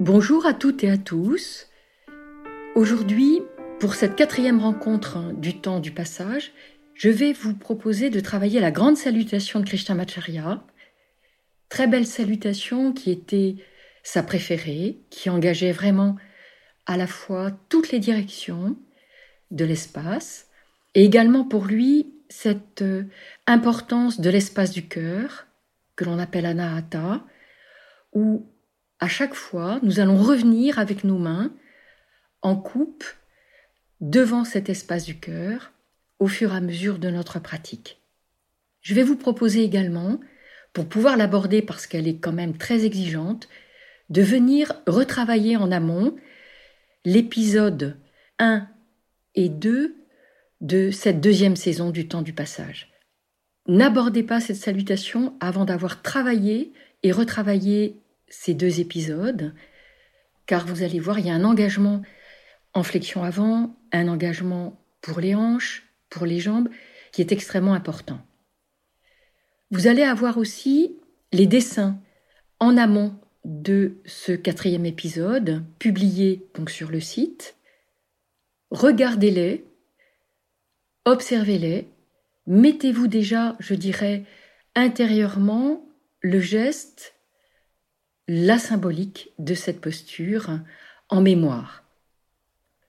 Bonjour à toutes et à tous. Aujourd'hui, pour cette quatrième rencontre du temps du passage, je vais vous proposer de travailler la grande salutation de Krishnamacharya. Très belle salutation qui était sa préférée, qui engageait vraiment à la fois toutes les directions de l'espace et également pour lui cette euh, importance de l'espace du cœur que l'on appelle anahata, où à chaque fois nous allons revenir avec nos mains en coupe devant cet espace du cœur au fur et à mesure de notre pratique. Je vais vous proposer également, pour pouvoir l'aborder parce qu'elle est quand même très exigeante, de venir retravailler en amont l'épisode 1 et 2 de cette deuxième saison du temps du passage. N'abordez pas cette salutation avant d'avoir travaillé et retravaillé ces deux épisodes, car vous allez voir, il y a un engagement en flexion avant, un engagement pour les hanches, pour les jambes, qui est extrêmement important. Vous allez avoir aussi les dessins en amont de ce quatrième épisode, publiés donc sur le site. Regardez-les, observez-les, mettez-vous déjà, je dirais, intérieurement le geste, la symbolique de cette posture en mémoire.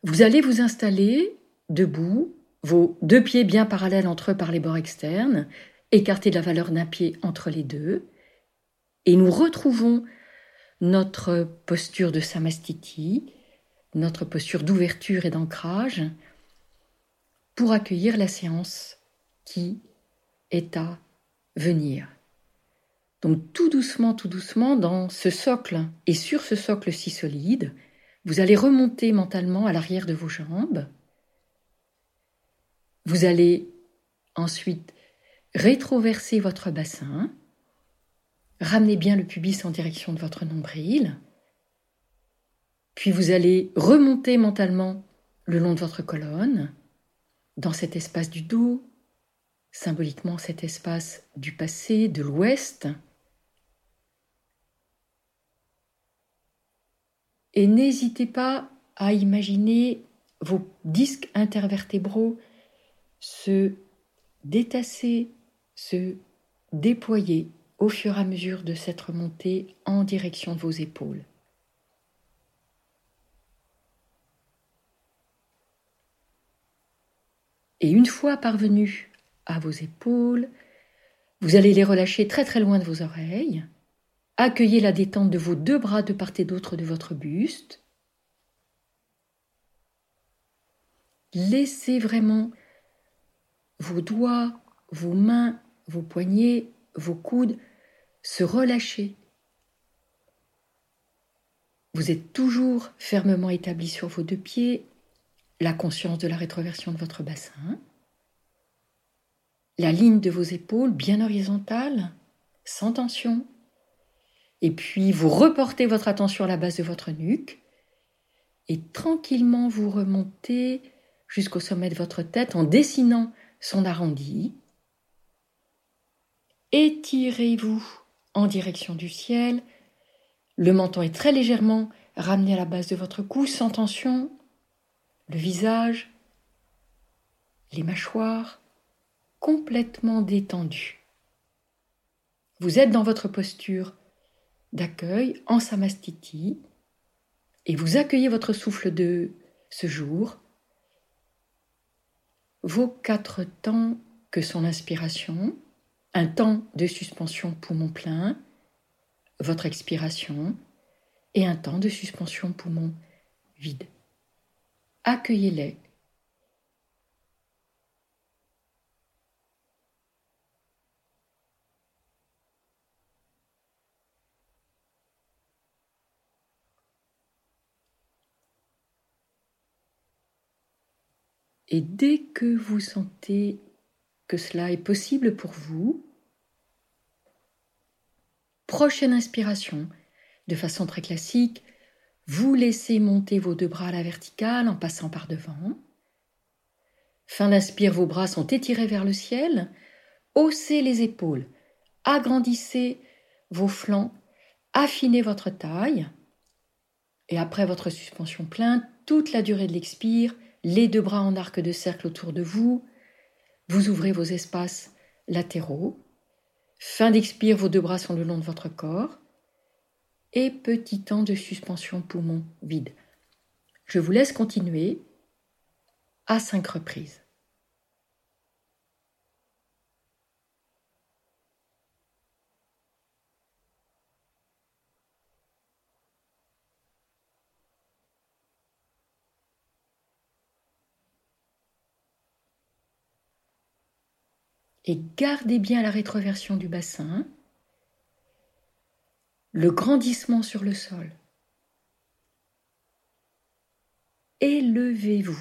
Vous allez vous installer debout, vos deux pieds bien parallèles entre eux par les bords externes, écarter la valeur d'un pied entre les deux, et nous retrouvons notre posture de samastiti, notre posture d'ouverture et d'ancrage, pour accueillir la séance qui est à venir. Donc tout doucement, tout doucement, dans ce socle et sur ce socle si solide, vous allez remonter mentalement à l'arrière de vos jambes. Vous allez ensuite rétroverser votre bassin. Ramenez bien le pubis en direction de votre nombril. Puis vous allez remonter mentalement le long de votre colonne, dans cet espace du dos, symboliquement cet espace du passé, de l'ouest. Et n'hésitez pas à imaginer vos disques intervertébraux se détasser, se déployer au fur et à mesure de cette remontée en direction de vos épaules. Et une fois parvenu à vos épaules, vous allez les relâcher très très loin de vos oreilles. Accueillez la détente de vos deux bras de part et d'autre de votre buste. Laissez vraiment vos doigts, vos mains, vos poignets, vos coudes se relâcher. Vous êtes toujours fermement établi sur vos deux pieds, la conscience de la rétroversion de votre bassin, la ligne de vos épaules bien horizontale, sans tension, et puis vous reportez votre attention à la base de votre nuque, et tranquillement vous remontez jusqu'au sommet de votre tête en dessinant son arrondi. Étirez-vous en direction du ciel. Le menton est très légèrement ramené à la base de votre cou sans tension le visage, les mâchoires complètement détendues. Vous êtes dans votre posture d'accueil en samastiti. Et vous accueillez votre souffle de ce jour, vos quatre temps que sont l'inspiration, un temps de suspension poumon plein, votre expiration et un temps de suspension poumon vide. Accueillez-les. Et dès que vous sentez que cela est possible pour vous, prochaine inspiration, de façon très classique, vous laissez monter vos deux bras à la verticale en passant par devant. Fin d'inspire, vos bras sont étirés vers le ciel. Haussez les épaules. Agrandissez vos flancs. Affinez votre taille. Et après votre suspension pleine, toute la durée de l'expire, les deux bras en arc de cercle autour de vous, vous ouvrez vos espaces latéraux. Fin d'expire, vos deux bras sont le long de votre corps. Et petit temps de suspension poumon vide. Je vous laisse continuer à cinq reprises. Et gardez bien la rétroversion du bassin, le grandissement sur le sol. Élevez-vous.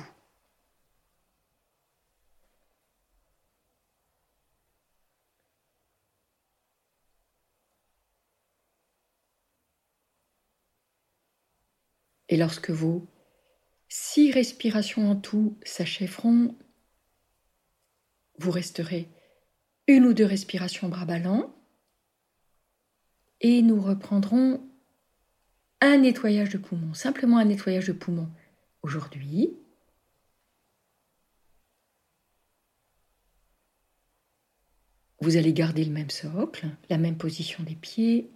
Et lorsque vos six respirations en tout s'achèveront, vous resterez une ou deux respirations bras ballants et nous reprendrons un nettoyage de poumon, simplement un nettoyage de poumon aujourd'hui. Vous allez garder le même socle, la même position des pieds.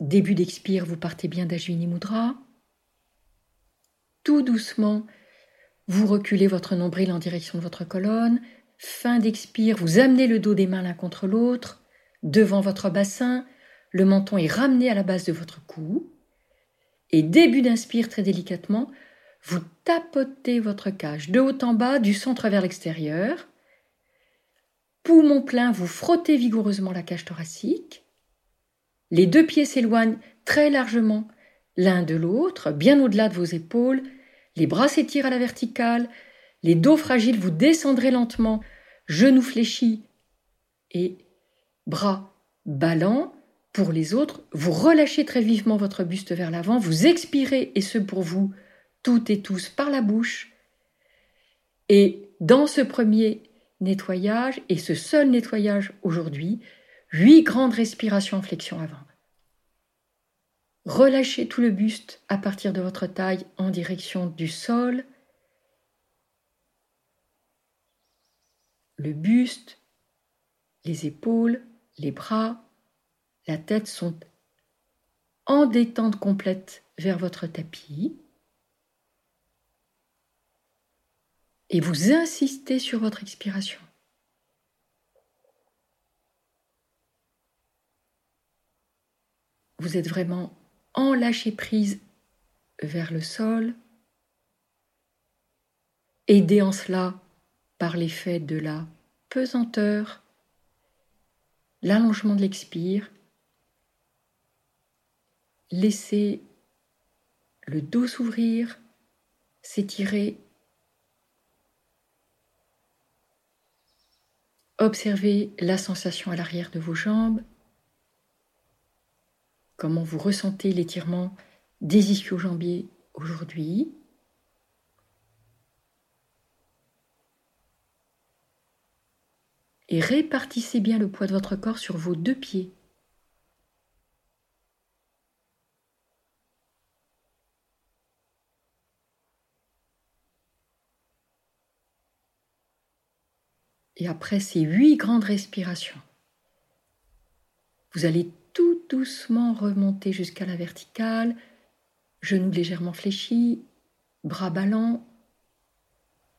Début d'expire, vous partez bien d'Ajvini Mudra. Tout doucement, vous reculez votre nombril en direction de votre colonne, Fin d'expire, vous amenez le dos des mains l'un contre l'autre, devant votre bassin, le menton est ramené à la base de votre cou. Et début d'inspire très délicatement, vous tapotez votre cage de haut en bas, du centre vers l'extérieur. Poumon plein, vous frottez vigoureusement la cage thoracique. Les deux pieds s'éloignent très largement l'un de l'autre, bien au-delà de vos épaules. Les bras s'étirent à la verticale, les dos fragiles, vous descendrez lentement, genoux fléchis et bras ballants. Pour les autres, vous relâchez très vivement votre buste vers l'avant, vous expirez, et ce pour vous, toutes et tous, par la bouche. Et dans ce premier nettoyage, et ce seul nettoyage aujourd'hui, huit grandes respirations en flexion avant. Relâchez tout le buste à partir de votre taille en direction du sol. Le buste, les épaules, les bras, la tête sont en détente complète vers votre tapis. Et vous insistez sur votre expiration. Vous êtes vraiment en lâcher prise vers le sol, aidé en cela l'effet de la pesanteur, l'allongement de l'expire, laissez le dos s'ouvrir, s'étirer, observez la sensation à l'arrière de vos jambes, comment vous ressentez l'étirement des ischio-jambiers aujourd'hui. Et répartissez bien le poids de votre corps sur vos deux pieds. Et après ces huit grandes respirations, vous allez tout doucement remonter jusqu'à la verticale, genoux légèrement fléchis, bras ballants,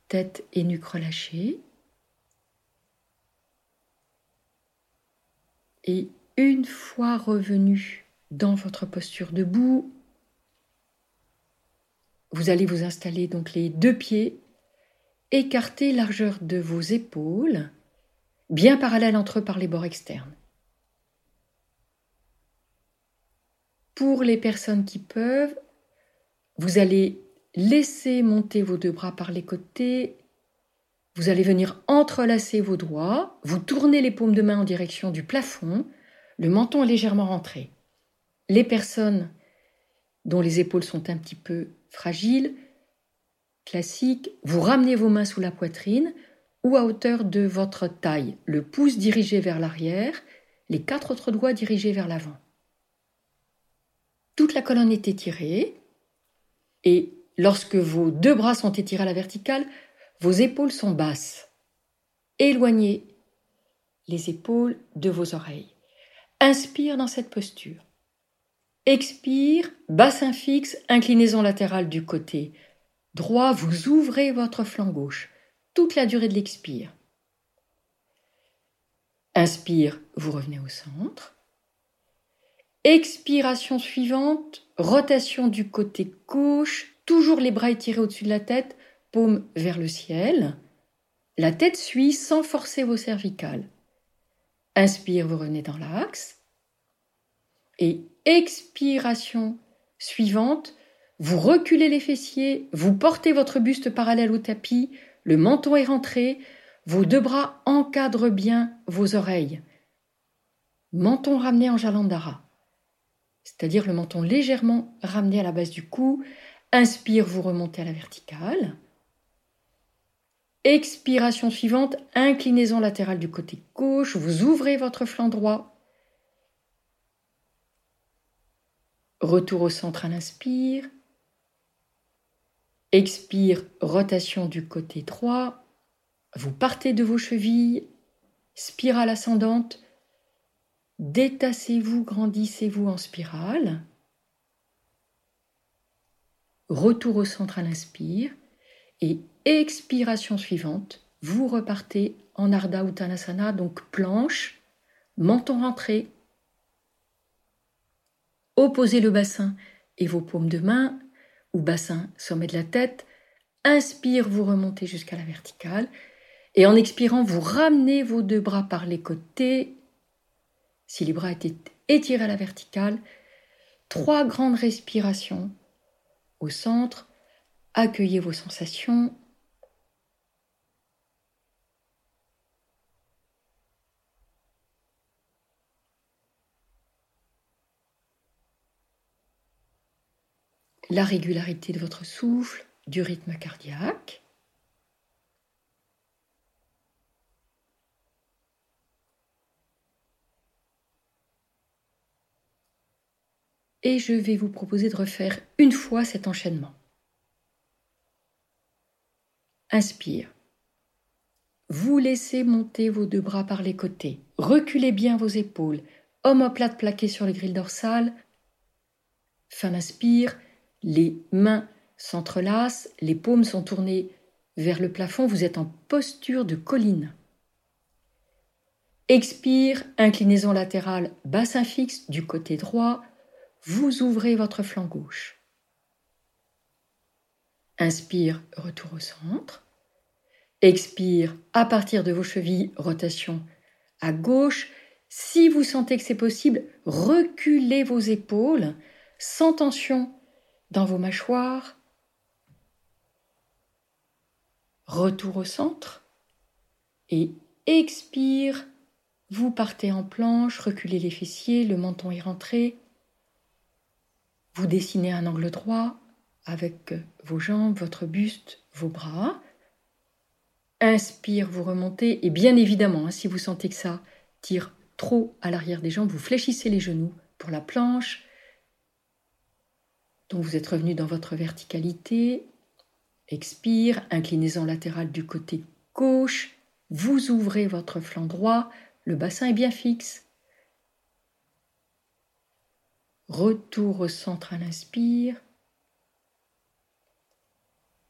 tête et nuque relâchées. Et une fois revenu dans votre posture debout, vous allez vous installer donc les deux pieds, écartés largeur de vos épaules, bien parallèles entre eux par les bords externes. Pour les personnes qui peuvent, vous allez laisser monter vos deux bras par les côtés vous allez venir entrelacer vos doigts, vous tournez les paumes de main en direction du plafond, le menton légèrement rentré. Les personnes dont les épaules sont un petit peu fragiles, classiques, vous ramenez vos mains sous la poitrine ou à hauteur de votre taille, le pouce dirigé vers l'arrière, les quatre autres doigts dirigés vers l'avant. Toute la colonne est étirée, Et lorsque vos deux bras sont étirés à la verticale, vos épaules sont basses. Éloignez les épaules de vos oreilles. Inspire dans cette posture. Expire, bassin fixe, inclinaison latérale du côté droit, vous ouvrez votre flanc gauche toute la durée de l'expire. Inspire, vous revenez au centre. Expiration suivante, rotation du côté gauche, toujours les bras étirés au-dessus de la tête, vers le ciel. La tête suit sans forcer vos cervicales. Inspire, vous revenez dans l'axe. Et expiration suivante, vous reculez les fessiers, vous portez votre buste parallèle au tapis, le menton est rentré, vos deux bras encadrent bien vos oreilles. Menton ramené en jalandhara, c'est-à-dire le menton légèrement ramené à la base du cou. Inspire, vous remontez à la verticale. Expiration suivante, inclinaison latérale du côté gauche, vous ouvrez votre flanc droit. Retour au centre à l'inspire. Expire, rotation du côté droit. Vous partez de vos chevilles, spirale ascendante. Détassez-vous, grandissez-vous en spirale. Retour au centre à l'inspire. Et expiration suivante, vous repartez en Ardha Uttanasana, donc planche, menton rentré. Opposez le bassin et vos paumes de main, ou bassin, sommet de la tête. Inspire, vous remontez jusqu'à la verticale. Et en expirant, vous ramenez vos deux bras par les côtés. Si les bras étaient étirés à la verticale, trois grandes respirations au centre. Accueillez vos sensations. La régularité de votre souffle, du rythme cardiaque. Et je vais vous proposer de refaire une fois cet enchaînement. Inspire. Vous laissez monter vos deux bras par les côtés. Reculez bien vos épaules. Omoplate plaqué sur les grilles dorsales. Fin d'inspire. Les mains s'entrelacent. Les paumes sont tournées vers le plafond. Vous êtes en posture de colline. Expire, inclinaison latérale, bassin fixe du côté droit. Vous ouvrez votre flanc gauche. Inspire, retour au centre. Expire, à partir de vos chevilles, rotation à gauche. Si vous sentez que c'est possible, reculez vos épaules sans tension dans vos mâchoires. Retour au centre et expire. Vous partez en planche, reculez les fessiers, le menton est rentré. Vous dessinez un angle droit, avec vos jambes, votre buste, vos bras. Inspire, vous remontez et bien évidemment, hein, si vous sentez que ça tire trop à l'arrière des jambes, vous fléchissez les genoux pour la planche. Vous êtes revenu dans votre verticalité. Expire, inclinaison latérale du côté gauche. Vous ouvrez votre flanc droit, le bassin est bien fixe. Retour au centre à l'inspire.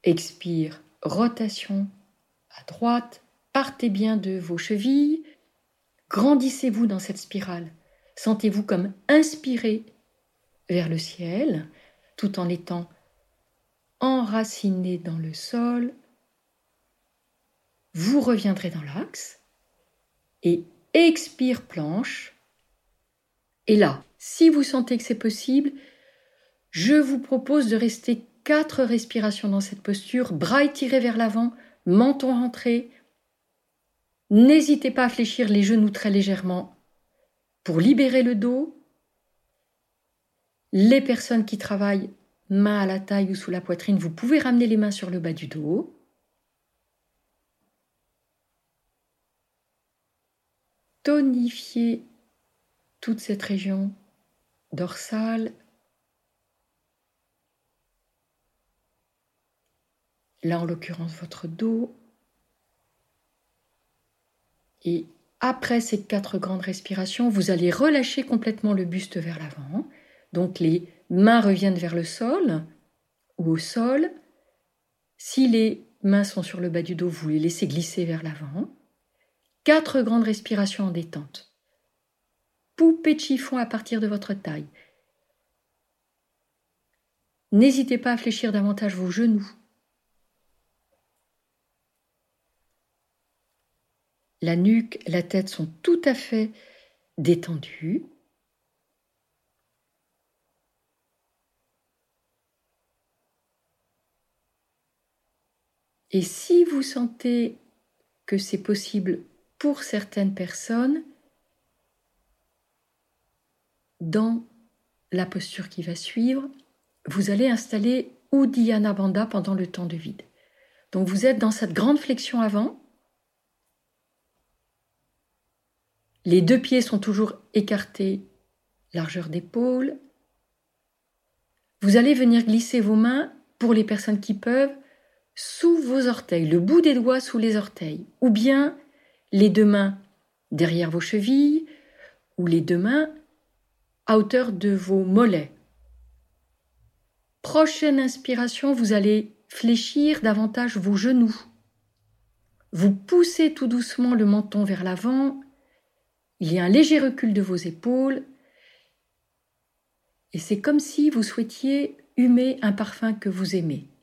Expire, rotation à droite. Partez bien de vos chevilles. Grandissez-vous dans cette spirale. Sentez-vous comme inspiré vers le ciel, tout en étant enraciné dans le sol. Vous reviendrez dans l'axe et expire planche. Et là, si vous sentez que c'est possible, je vous propose de rester quatre respirations dans cette posture, bras étirés vers l'avant, menton rentré. N'hésitez pas à fléchir les genoux très légèrement pour libérer le dos. Les personnes qui travaillent main à la taille ou sous la poitrine, vous pouvez ramener les mains sur le bas du dos. Tonifiez toute cette région dorsale là en l'occurrence votre dos. Et après ces quatre grandes respirations, vous allez relâcher complètement le buste vers l'avant. Donc les mains reviennent vers le sol ou au sol. Si les mains sont sur le bas du dos, vous les laissez glisser vers l'avant. Quatre grandes respirations en détente. Poupée de chiffon à partir de votre taille. N'hésitez pas à fléchir davantage vos genoux. La nuque, la tête sont tout à fait détendues. Et si vous sentez que c'est possible pour certaines personnes, dans la posture qui va suivre, vous allez installer Uddiyana Bandha pendant le temps de vide. Donc vous êtes dans cette grande flexion avant. Les deux pieds sont toujours écartés, largeur d'épaule. Vous allez venir glisser vos mains, pour les personnes qui peuvent, sous vos orteils, le bout des doigts sous les orteils, ou bien les deux mains derrière vos chevilles, ou les deux mains à hauteur de vos mollets. Prochaine inspiration, vous allez fléchir davantage vos genoux. Vous poussez tout doucement le menton vers l'avant. Il y a un léger recul de vos épaules. Et c'est comme si vous souhaitiez humer un parfum que vous aimez.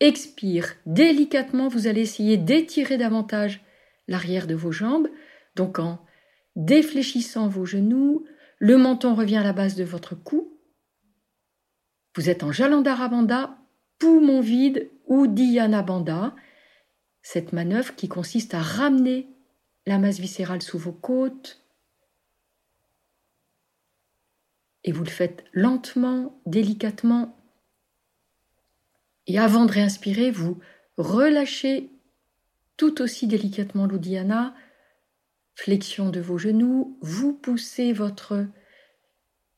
Expire. Délicatement, vous allez essayer d'étirer davantage l'arrière de vos jambes. Donc en défléchissant vos genoux, le menton revient à la base de votre cou. Vous êtes en Jalandhara Bandha, poumon vide ou Dhyana Bandha. Cette manœuvre qui consiste à ramener la masse viscérale sous vos côtes. Et vous le faites lentement, délicatement, et avant de réinspirer, vous relâchez tout aussi délicatement l'Uddiyana, flexion de vos genoux, vous poussez votre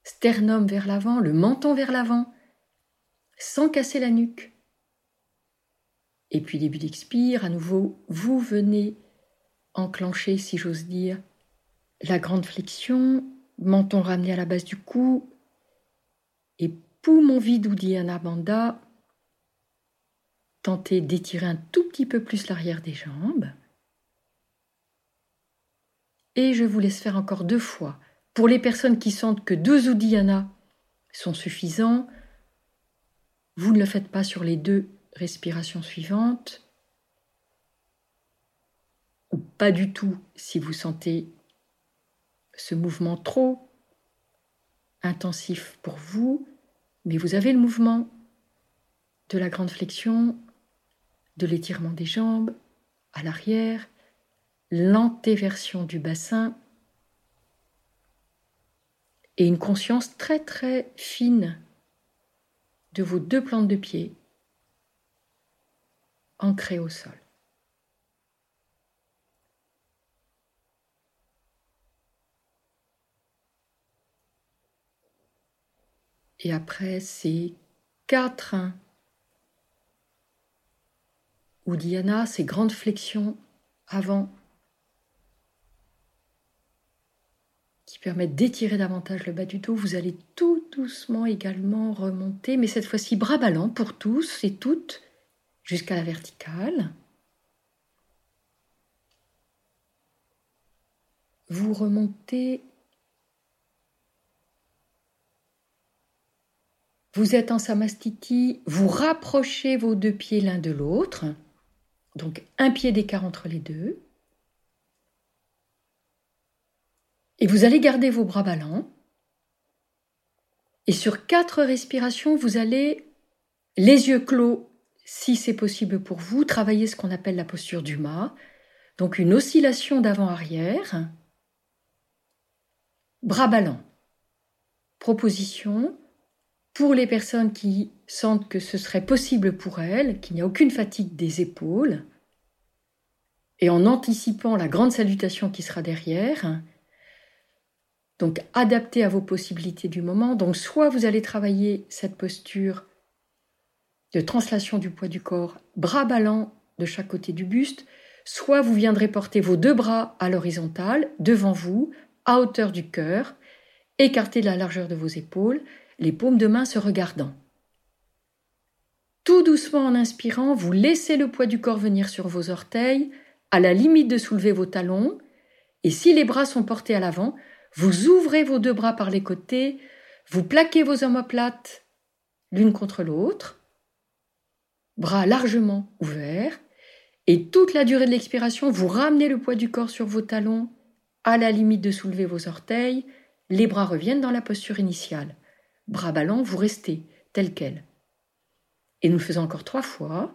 sternum vers l'avant, le menton vers l'avant, sans casser la nuque. Et puis début d'expire, à nouveau, vous venez enclencher, si j'ose dire, la grande flexion, menton ramené à la base du cou, et poumon vide Uddiyana Bandha, Tentez d'étirer un tout petit peu plus l'arrière des jambes. Et je vous laisse faire encore deux fois. Pour les personnes qui sentent que deux Uddiyana sont suffisants, vous ne le faites pas sur les deux respirations suivantes, ou pas du tout si vous sentez ce mouvement trop intensif pour vous, mais vous avez le mouvement de la grande flexion de l'étirement des jambes à l'arrière, l'antéversion du bassin et une conscience très très fine de vos deux plantes de pied ancrées au sol. Et après ces quatre Diana, ces grandes flexions avant qui permettent d'étirer davantage le bas du dos. Vous allez tout doucement également remonter, mais cette fois-ci bras ballants pour tous et toutes jusqu'à la verticale. Vous remontez. Vous êtes en samastiti, vous rapprochez vos deux pieds l'un de l'autre. Donc un pied d'écart entre les deux. Et vous allez garder vos bras ballants. Et sur quatre respirations, vous allez, les yeux clos, si c'est possible pour vous, travailler ce qu'on appelle la posture du mât. Donc une oscillation d'avant-arrière. Bras ballants. Proposition. Pour les personnes qui sentent que ce serait possible pour elles, qu'il n'y a aucune fatigue des épaules, et en anticipant la grande salutation qui sera derrière, donc adapté à vos possibilités du moment. Donc soit vous allez travailler cette posture de translation du poids du corps, bras ballants de chaque côté du buste, soit vous viendrez porter vos deux bras à l'horizontale, devant vous, à hauteur du cœur, écartés de la largeur de vos épaules, les paumes de main se regardant. Tout doucement en inspirant, vous laissez le poids du corps venir sur vos orteils, à la limite de soulever vos talons, et si les bras sont portés à l'avant, vous ouvrez vos deux bras par les côtés, vous plaquez vos omoplates l'une contre l'autre, bras largement ouverts, et toute la durée de l'expiration, vous ramenez le poids du corps sur vos talons, à la limite de soulever vos orteils, les bras reviennent dans la posture initiale. Bras ballants, vous restez tel quel. Et nous le faisons encore trois fois.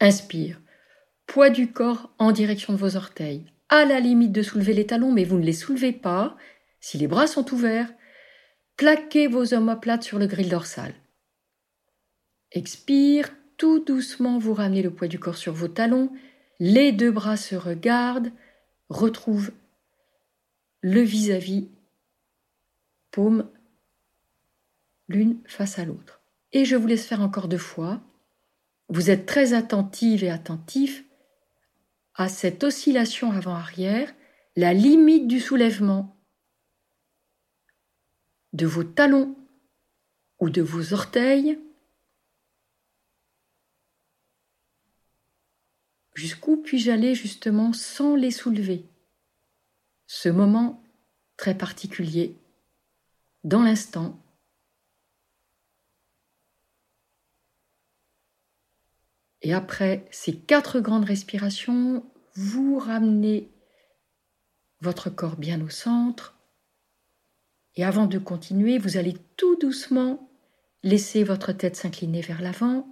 Inspire. Poids du corps en direction de vos orteils, à la limite de soulever les talons, mais vous ne les soulevez pas. Si les bras sont ouverts, plaquez vos omoplates sur le grill dorsal. Expire, tout doucement vous ramenez le poids du corps sur vos talons, les deux bras se regardent, retrouvent le vis-à-vis, paume l'une face à l'autre. Et je vous laisse faire encore deux fois. Vous êtes très attentive et attentif à cette oscillation avant-arrière, la limite du soulèvement de vos talons ou de vos orteils. Jusqu'où puis-je aller justement sans les soulever Ce moment très particulier, dans l'instant, Et après ces quatre grandes respirations, vous ramenez votre corps bien au centre. Et avant de continuer, vous allez tout doucement laisser votre tête s'incliner vers l'avant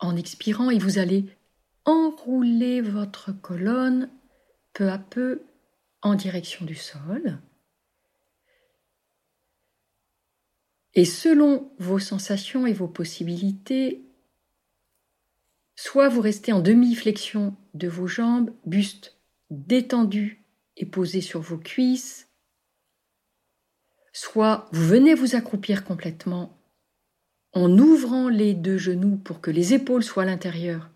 en expirant et vous allez enrouler votre colonne peu à peu en direction du sol. Et selon vos sensations et vos possibilités, Soit vous restez en demi-flexion de vos jambes, buste détendu et posé sur vos cuisses, soit vous venez vous accroupir complètement en ouvrant les deux genoux pour que les épaules soient à l'intérieur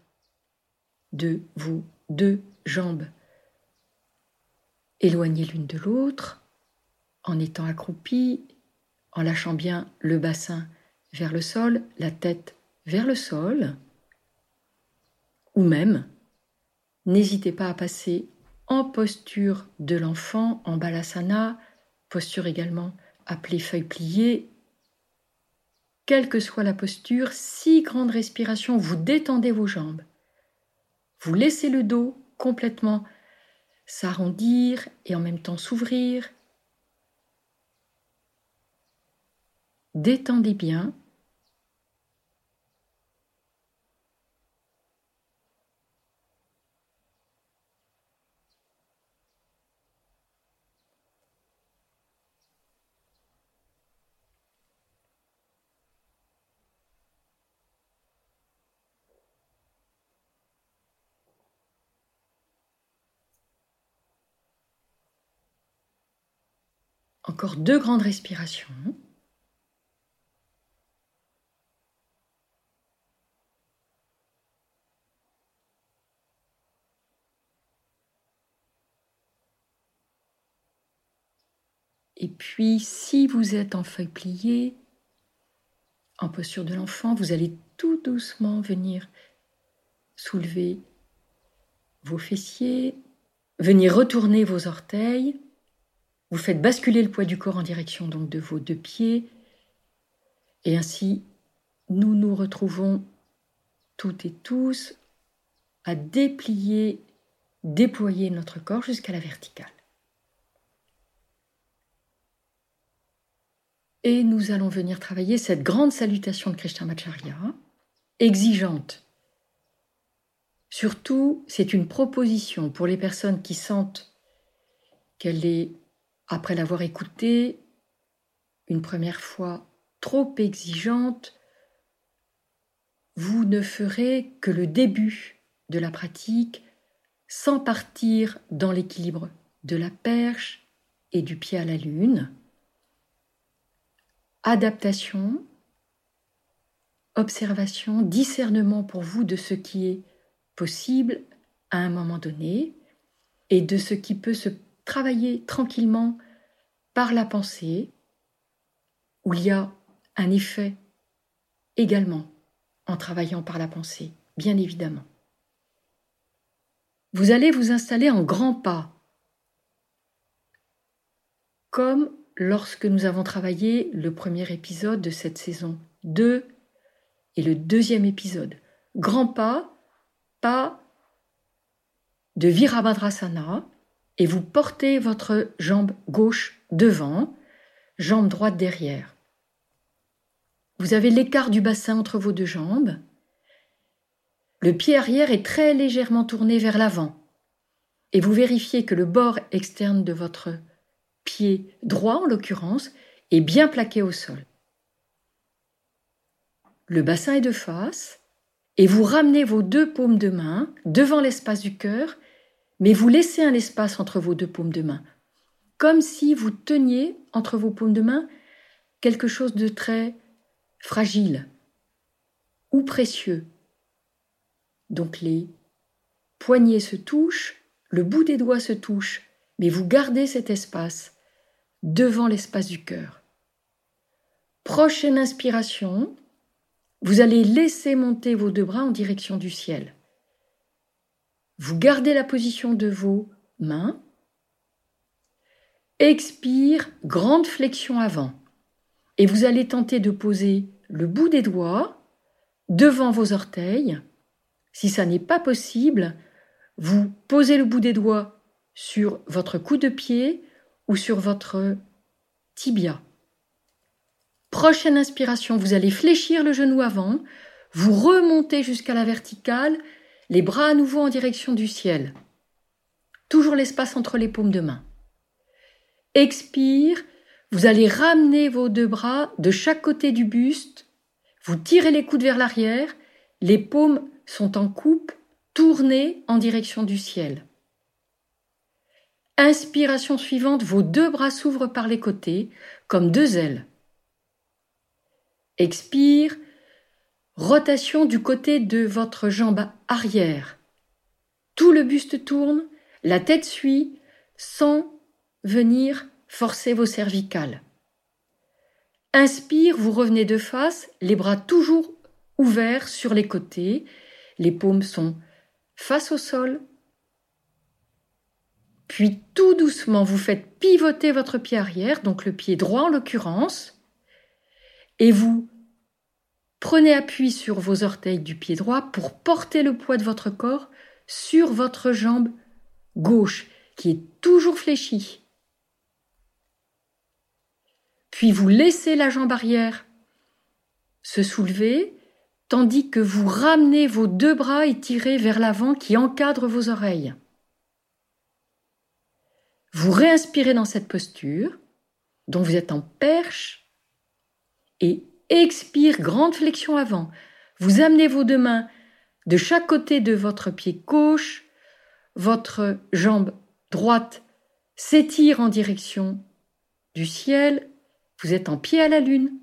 de vos deux jambes éloignées l'une de l'autre, en étant accroupi, en lâchant bien le bassin vers le sol, la tête vers le sol. Ou même, n'hésitez pas à passer en posture de l'enfant, en balasana, posture également appelée feuille pliée. Quelle que soit la posture, six grandes respirations, vous détendez vos jambes. Vous laissez le dos complètement s'arrondir et en même temps s'ouvrir. Détendez bien Encore deux grandes respirations. Et puis, si vous êtes en feuille pliée, en posture de l'enfant, vous allez tout doucement venir soulever vos fessiers, venir retourner vos orteils vous faites basculer le poids du corps en direction donc de vos deux pieds. Et ainsi, nous nous retrouvons toutes et tous à déplier, déployer notre corps jusqu'à la verticale. Et nous allons venir travailler cette grande salutation de Krishnamacharya, exigeante. Surtout, c'est une proposition pour les personnes qui sentent qu'elle est après l'avoir écoutée une première fois trop exigeante, vous ne ferez que le début de la pratique sans partir dans l'équilibre de la perche et du pied à la lune. Adaptation, observation, discernement pour vous de ce qui est possible à un moment donné et de ce qui peut se travailler tranquillement par la pensée, où il y a un effet également en travaillant par la pensée, bien évidemment. Vous allez vous installer en grands pas, comme lorsque nous avons travaillé le premier épisode de cette saison 2 et le deuxième épisode. Grand pas, pas de Virabhadrasana, et vous portez votre jambe gauche devant, jambe droite derrière. Vous avez l'écart du bassin entre vos deux jambes. Le pied arrière est très légèrement tourné vers l'avant. Et vous vérifiez que le bord externe de votre pied droit, en l'occurrence, est bien plaqué au sol. Le bassin est de face et vous ramenez vos deux paumes de main devant l'espace du cœur, mais vous laissez un espace entre vos deux paumes de main, comme si vous teniez entre vos paumes de main quelque chose de très fragile ou précieux. Donc les poignets se touchent, le bout des doigts se touche, mais vous gardez cet espace devant l'espace du cœur. Prochaine inspiration, vous allez laisser monter vos deux bras en direction du ciel. Vous gardez la position de vos mains. Expire, grande flexion avant. Et vous allez tenter de poser le bout des doigts devant vos orteils. Si ça n'est pas possible, vous posez le bout des doigts sur votre coup de pied ou sur votre tibia. Prochaine inspiration, vous allez fléchir le genou avant, vous remontez jusqu'à la verticale, les bras à nouveau en direction du ciel. Toujours l'espace entre les paumes de main. Expire, vous allez ramener vos deux bras de chaque côté du buste, vous tirez les coudes vers l'arrière, les paumes sont en coupe, tournées en direction du ciel. Inspiration suivante, vos deux bras s'ouvrent par les côtés comme deux ailes. Expire. Rotation du côté de votre jambe arrière. Tout le buste tourne, la tête suit, sans venir forcer vos cervicales. Inspire, vous revenez de face, les bras toujours ouverts sur les côtés, les paumes sont face au sol. Puis tout doucement, vous faites pivoter votre pied arrière, donc le pied droit en l'occurrence, et vous prenez appui sur vos orteils du pied droit pour porter le poids de votre corps sur votre jambe gauche qui est toujours fléchie. Puis vous laissez la jambe arrière se soulever tandis que vous ramenez vos deux bras étirés vers l'avant qui encadrent vos oreilles. Vous réinspirez dans cette posture dont vous êtes en perche et expire, grande flexion avant. Vous amenez vos deux mains de chaque côté de votre pied gauche, votre jambe droite s'étire en direction du ciel, vous êtes en pied à la lune.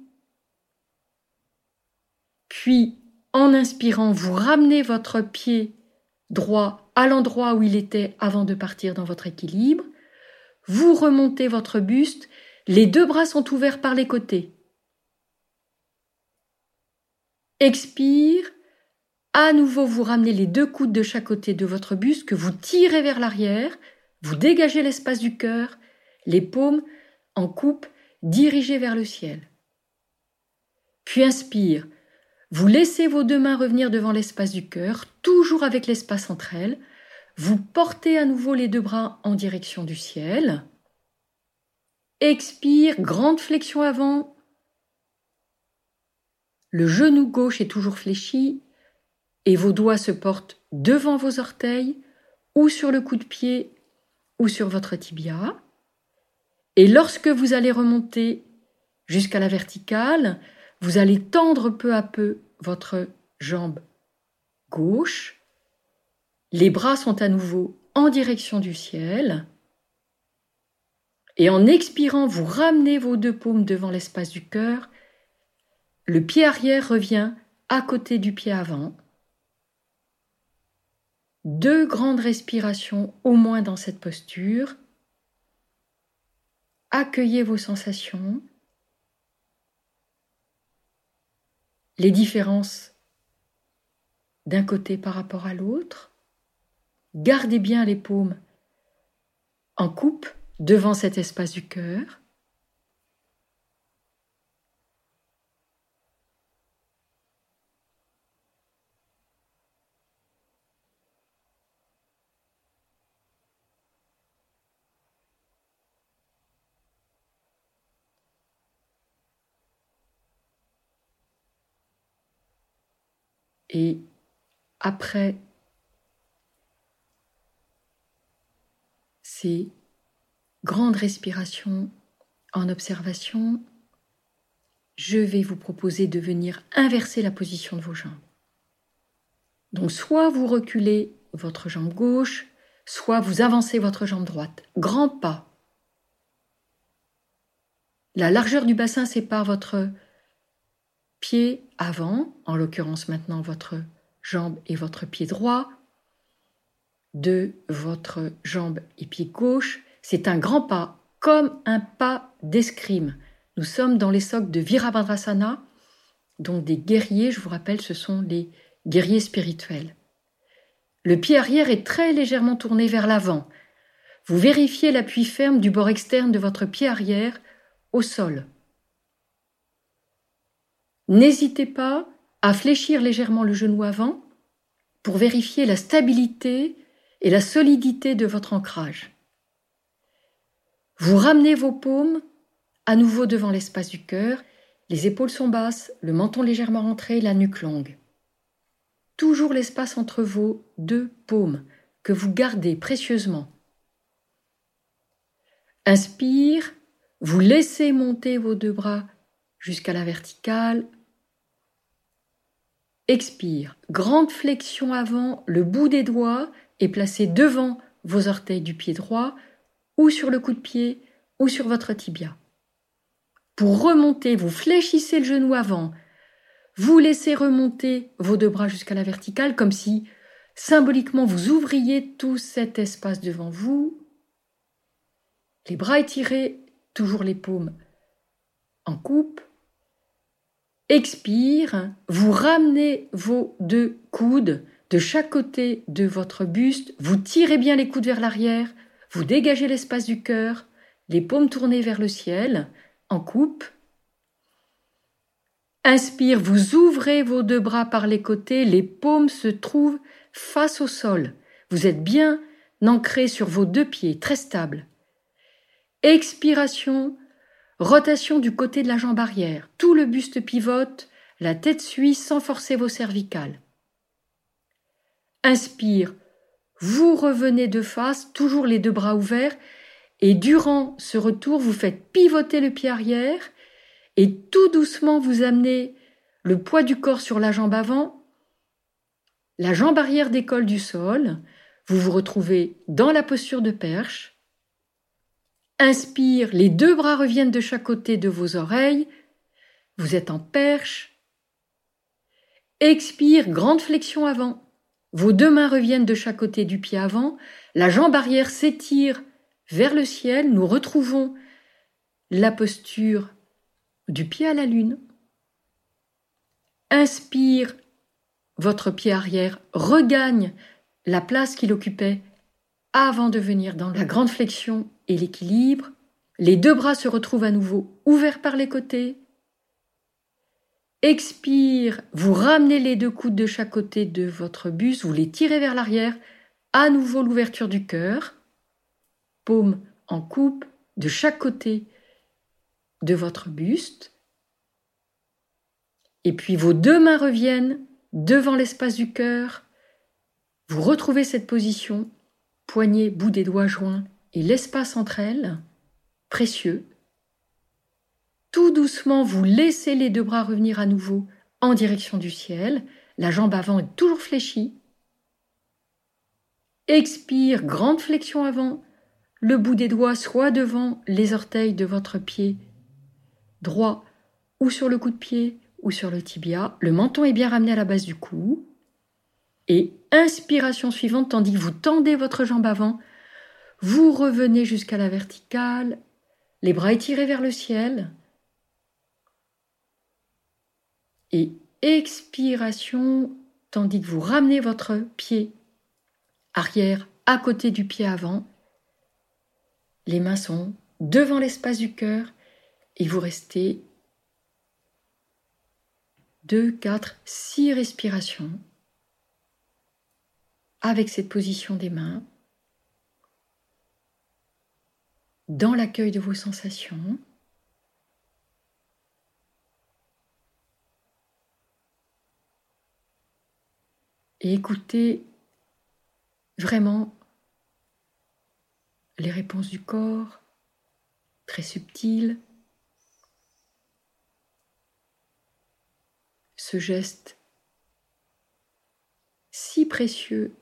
Puis, en inspirant, vous ramenez votre pied droit à l'endroit où il était avant de partir dans votre équilibre. Vous remontez votre buste, les deux bras sont ouverts par les côtés. Expire. À nouveau, vous ramenez les deux coudes de chaque côté de votre buste que vous tirez vers l'arrière. Vous dégagez l'espace du cœur, les paumes en coupe dirigées vers le ciel. Puis inspire. Vous laissez vos deux mains revenir devant l'espace du cœur, toujours avec l'espace entre elles. Vous portez à nouveau les deux bras en direction du ciel. Expire, grande flexion avant, le genou gauche est toujours fléchi et vos doigts se portent devant vos orteils ou sur le coup de pied ou sur votre tibia. Et lorsque vous allez remonter jusqu'à la verticale, vous allez tendre peu à peu votre jambe gauche. Les bras sont à nouveau en direction du ciel. Et en expirant, vous ramenez vos deux paumes devant l'espace du cœur le pied arrière revient à côté du pied avant. Deux grandes respirations au moins dans cette posture. Accueillez vos sensations. Les différences d'un côté par rapport à l'autre. Gardez bien les paumes en coupe devant cet espace du cœur. Et après ces grandes respirations en observation, je vais vous proposer de venir inverser la position de vos jambes. Donc soit vous reculez votre jambe gauche, soit vous avancez votre jambe droite. Grand pas. La largeur du bassin sépare votre pied avant, en l'occurrence maintenant votre jambe et votre pied droit, de votre jambe et pied gauche. C'est un grand pas, comme un pas d'escrime. Nous sommes dans les socles de Virabhadrasana, donc des guerriers, je vous rappelle, ce sont les guerriers spirituels. Le pied arrière est très légèrement tourné vers l'avant. Vous vérifiez l'appui ferme du bord externe de votre pied arrière au sol. N'hésitez pas à fléchir légèrement le genou avant pour vérifier la stabilité et la solidité de votre ancrage. Vous ramenez vos paumes à nouveau devant l'espace du cœur, les épaules sont basses, le menton légèrement rentré, la nuque longue. Toujours l'espace entre vos deux paumes que vous gardez précieusement. Inspire, vous laissez monter vos deux bras jusqu'à la verticale, Expire. Grande flexion avant, le bout des doigts est placé devant vos orteils du pied droit ou sur le coup de pied ou sur votre tibia. Pour remonter, vous fléchissez le genou avant. Vous laissez remonter vos deux bras jusqu'à la verticale comme si symboliquement vous ouvriez tout cet espace devant vous. Les bras étirés, toujours les paumes en coupe. Expire, vous ramenez vos deux coudes de chaque côté de votre buste, vous tirez bien les coudes vers l'arrière, vous dégagez l'espace du cœur, les paumes tournées vers le ciel, en coupe. Inspire, vous ouvrez vos deux bras par les côtés, les paumes se trouvent face au sol. Vous êtes bien ancré sur vos deux pieds, très stable. Expiration, Rotation du côté de la jambe arrière. Tout le buste pivote, la tête suit sans forcer vos cervicales. Inspire. Vous revenez de face, toujours les deux bras ouverts, et durant ce retour, vous faites pivoter le pied arrière, et tout doucement vous amenez le poids du corps sur la jambe avant, la jambe arrière décolle du sol, vous vous retrouvez dans la posture de perche, Inspire, les deux bras reviennent de chaque côté de vos oreilles. Vous êtes en perche. Expire, grande flexion avant. Vos deux mains reviennent de chaque côté du pied avant. La jambe arrière s'étire vers le ciel. Nous retrouvons la posture du pied à la lune. Inspire, votre pied arrière regagne la place qu'il occupait avant de venir dans la grande flexion l'équilibre. Les deux bras se retrouvent à nouveau ouverts par les côtés. Expire, vous ramenez les deux coudes de chaque côté de votre buste, vous les tirez vers l'arrière. À nouveau l'ouverture du cœur. Paume en coupe de chaque côté de votre buste. Et puis vos deux mains reviennent devant l'espace du cœur. Vous retrouvez cette position, poignée, bout des doigts joints et l'espace entre elles, précieux. Tout doucement, vous laissez les deux bras revenir à nouveau en direction du ciel. La jambe avant est toujours fléchie. Expire, grande flexion avant. Le bout des doigts soit devant les orteils de votre pied droit ou sur le coup de pied ou sur le tibia. Le menton est bien ramené à la base du cou. Et inspiration suivante, tandis que vous tendez votre jambe avant, vous revenez jusqu'à la verticale, les bras étirés vers le ciel. Et expiration, tandis que vous ramenez votre pied arrière à côté du pied avant. Les mains sont devant l'espace du cœur et vous restez 2, 4, 6 respirations avec cette position des mains, dans l'accueil de vos sensations. Et écoutez vraiment les réponses du corps, très subtiles. Ce geste si précieux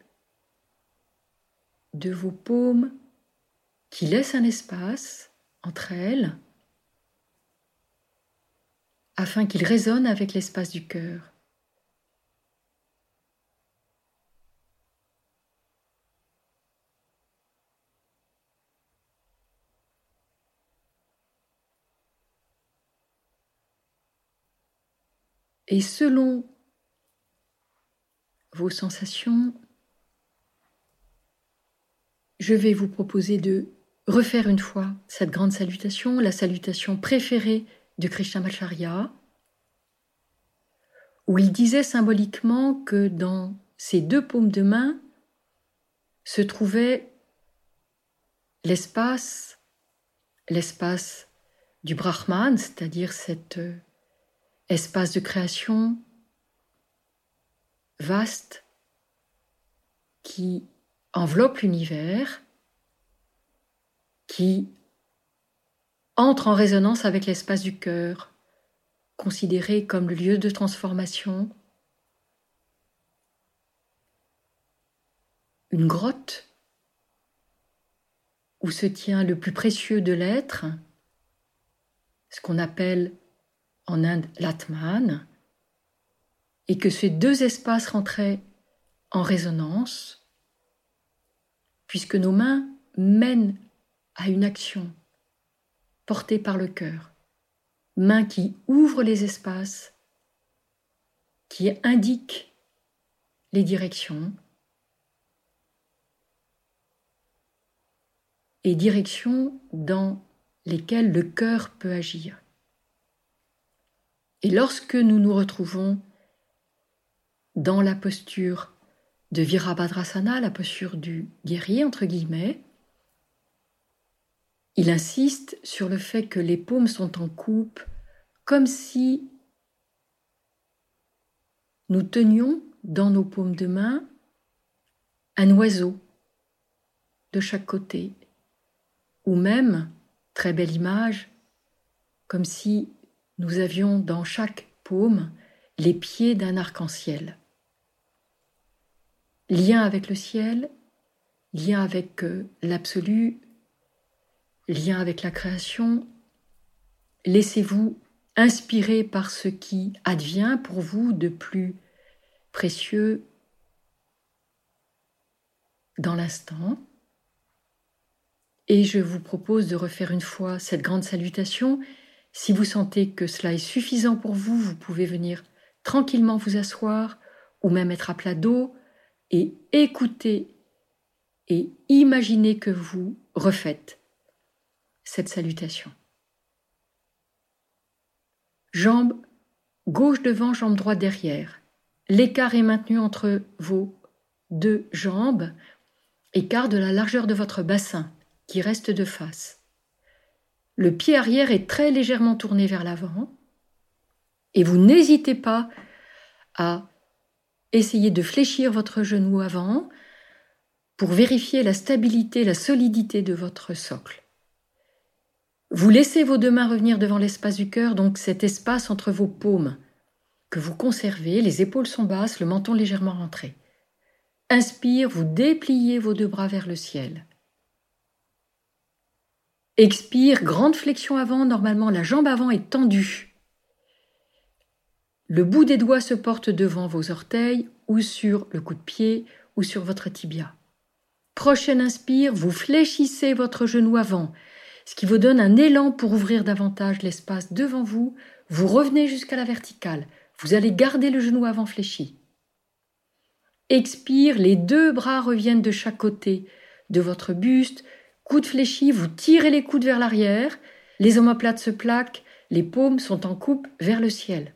de vos paumes qui laissent un espace entre elles afin qu'il résonne avec l'espace du cœur. Et selon vos sensations, je vais vous proposer de refaire une fois cette grande salutation, la salutation préférée de Krishnamacharya, où il disait symboliquement que dans ses deux paumes de main se trouvait l'espace, l'espace du Brahman, c'est-à-dire cet euh, espace de création vaste qui enveloppe l'univers, qui entre en résonance avec l'espace du cœur, considéré comme le lieu de transformation, une grotte où se tient le plus précieux de l'être, ce qu'on appelle en Inde l'Atman, et que ces deux espaces rentraient en résonance, puisque nos mains mènent à une action portée par le cœur, mains qui ouvrent les espaces, qui indiquent les directions, et directions dans lesquelles le cœur peut agir. Et lorsque nous nous retrouvons dans la posture de Virabhadrasana, la posture du guerrier, entre guillemets, il insiste sur le fait que les paumes sont en coupe, comme si nous tenions dans nos paumes de main un oiseau de chaque côté, ou même, très belle image, comme si nous avions dans chaque paume les pieds d'un arc-en-ciel. Lien avec le ciel, lien avec euh, l'absolu, lien avec la création. Laissez-vous inspirer par ce qui advient pour vous de plus précieux dans l'instant. Et je vous propose de refaire une fois cette grande salutation. Si vous sentez que cela est suffisant pour vous, vous pouvez venir tranquillement vous asseoir ou même être à plat dos et écoutez et imaginez que vous refaites cette salutation. Jambe gauche devant, jambe droite derrière. L'écart est maintenu entre vos deux jambes, écart de la largeur de votre bassin qui reste de face. Le pied arrière est très légèrement tourné vers l'avant et vous n'hésitez pas à Essayez de fléchir votre genou avant pour vérifier la stabilité, la solidité de votre socle. Vous laissez vos deux mains revenir devant l'espace du cœur, donc cet espace entre vos paumes, que vous conservez, les épaules sont basses, le menton légèrement rentré. Inspire, vous dépliez vos deux bras vers le ciel. Expire, grande flexion avant, normalement la jambe avant est tendue. Le bout des doigts se porte devant vos orteils ou sur le coup de pied ou sur votre tibia. Prochaine inspire, vous fléchissez votre genou avant, ce qui vous donne un élan pour ouvrir davantage l'espace devant vous. Vous revenez jusqu'à la verticale. Vous allez garder le genou avant fléchi. Expire, les deux bras reviennent de chaque côté de votre buste. Coude fléchi, vous tirez les coudes vers l'arrière. Les omoplates se plaquent, les paumes sont en coupe vers le ciel.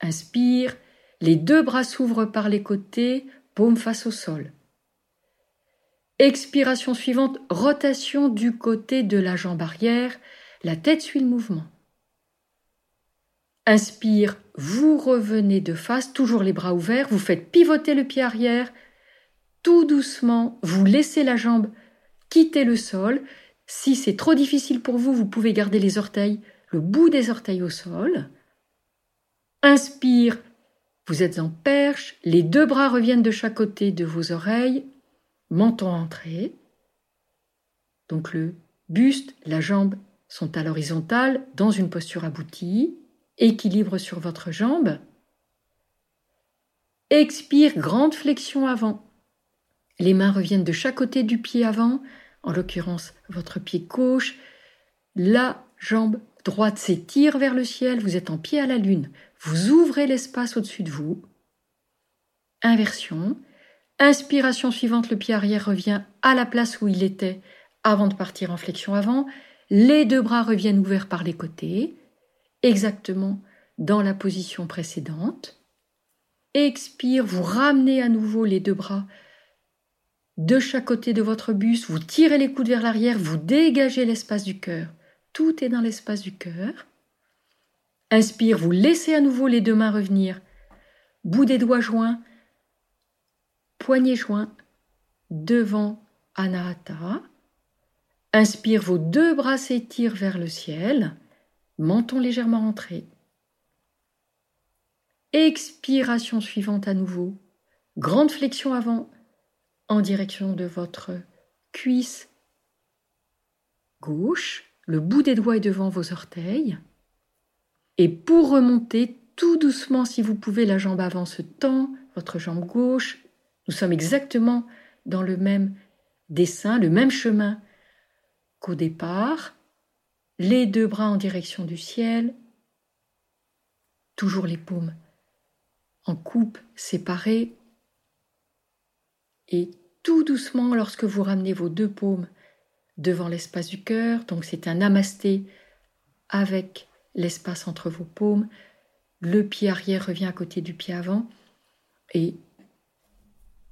Inspire, les deux bras s'ouvrent par les côtés, paume face au sol. Expiration suivante, rotation du côté de la jambe arrière, la tête suit le mouvement. Inspire, vous revenez de face, toujours les bras ouverts, vous faites pivoter le pied arrière, tout doucement, vous laissez la jambe quitter le sol. Si c'est trop difficile pour vous, vous pouvez garder les orteils, le bout des orteils au sol. Inspire, vous êtes en perche, les deux bras reviennent de chaque côté de vos oreilles, menton entré. Donc le buste, la jambe sont à l'horizontale dans une posture aboutie, équilibre sur votre jambe. Expire, grande flexion avant. Les mains reviennent de chaque côté du pied avant, en l'occurrence votre pied gauche. La jambe droite s'étire vers le ciel, vous êtes en pied à la lune. Vous ouvrez l'espace au-dessus de vous. Inversion. Inspiration suivante, le pied arrière revient à la place où il était avant de partir en flexion avant. Les deux bras reviennent ouverts par les côtés, exactement dans la position précédente. Expire, vous ramenez à nouveau les deux bras de chaque côté de votre buste, vous tirez les coudes vers l'arrière, vous dégagez l'espace du cœur. Tout est dans l'espace du cœur. Inspire, vous laissez à nouveau les deux mains revenir. Bout des doigts joints, poignets joints, devant Anahata. Inspire, vos deux bras s'étirent vers le ciel, menton légèrement rentré. Expiration suivante à nouveau. Grande flexion avant en direction de votre cuisse gauche. Le bout des doigts est devant vos orteils. Et pour remonter tout doucement, si vous pouvez, la jambe avant se tend, votre jambe gauche. Nous sommes exactement dans le même dessin, le même chemin qu'au départ. Les deux bras en direction du ciel. Toujours les paumes en coupe séparées. Et tout doucement, lorsque vous ramenez vos deux paumes devant l'espace du cœur, donc c'est un namasté avec l'espace entre vos paumes, le pied arrière revient à côté du pied avant, et